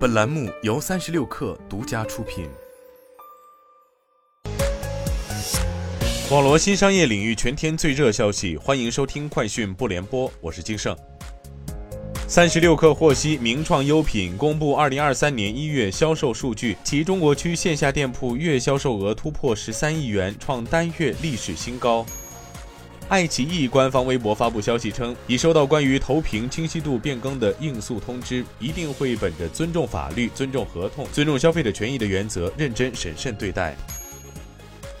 本栏目由三十六氪独家出品。网罗新商业领域全天最热消息，欢迎收听快讯不联播，我是金盛。三十六氪获悉，名创优品公布二零二三年一月销售数据，其中国区线下店铺月销售额突破十三亿元，创单月历史新高。爱奇艺官方微博发布消息称，已收到关于投屏清晰度变更的应诉通知，一定会本着尊重法律、尊重合同、尊重消费者权益的原则，认真审慎对待。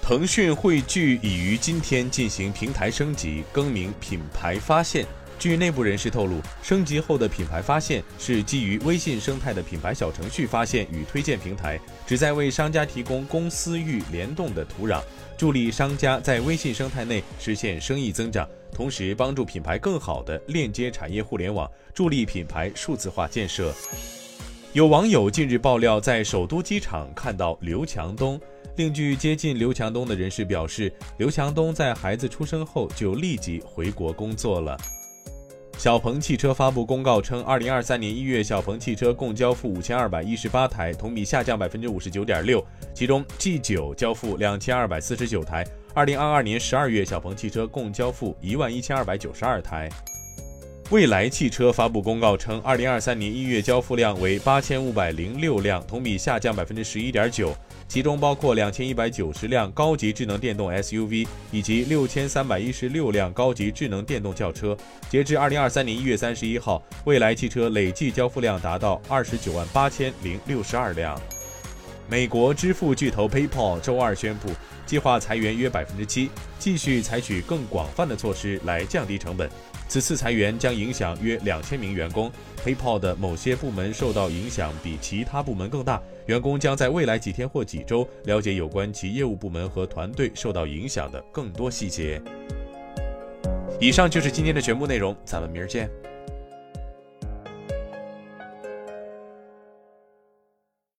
腾讯汇聚已于今天进行平台升级，更名品牌发现。据内部人士透露，升级后的品牌发现是基于微信生态的品牌小程序发现与推荐平台，旨在为商家提供公私域联动的土壤，助力商家在微信生态内实现生意增长，同时帮助品牌更好地链接产业互联网，助力品牌数字化建设。有网友近日爆料，在首都机场看到刘强东。另据接近刘强东的人士表示，刘强东在孩子出生后就立即回国工作了。小鹏汽车发布公告称，二零二三年一月，小鹏汽车共交付五千二百一十八台，同比下降百分之五十九点六。其中，G 九交付两千二百四十九台。二零二二年十二月，小鹏汽车共交付一万一千二百九十二台。蔚来汽车发布公告称，二零二三年一月交付量为八千五百零六辆，同比下降百分之十一点九。其中包括两千一百九十辆高级智能电动 SUV，以及六千三百一十六辆高级智能电动轿车。截至二零二三年一月三十一号，蔚来汽车累计交付量达到二十九万八千零六十二辆。美国支付巨头 PayPal 周二宣布，计划裁员约百分之七，继续采取更广泛的措施来降低成本。此次裁员将影响约两千名员工，PayPal 的某些部门受到影响比其他部门更大。员工将在未来几天或几周了解有关其业务部门和团队受到影响的更多细节。以上就是今天的全部内容，咱们明儿见。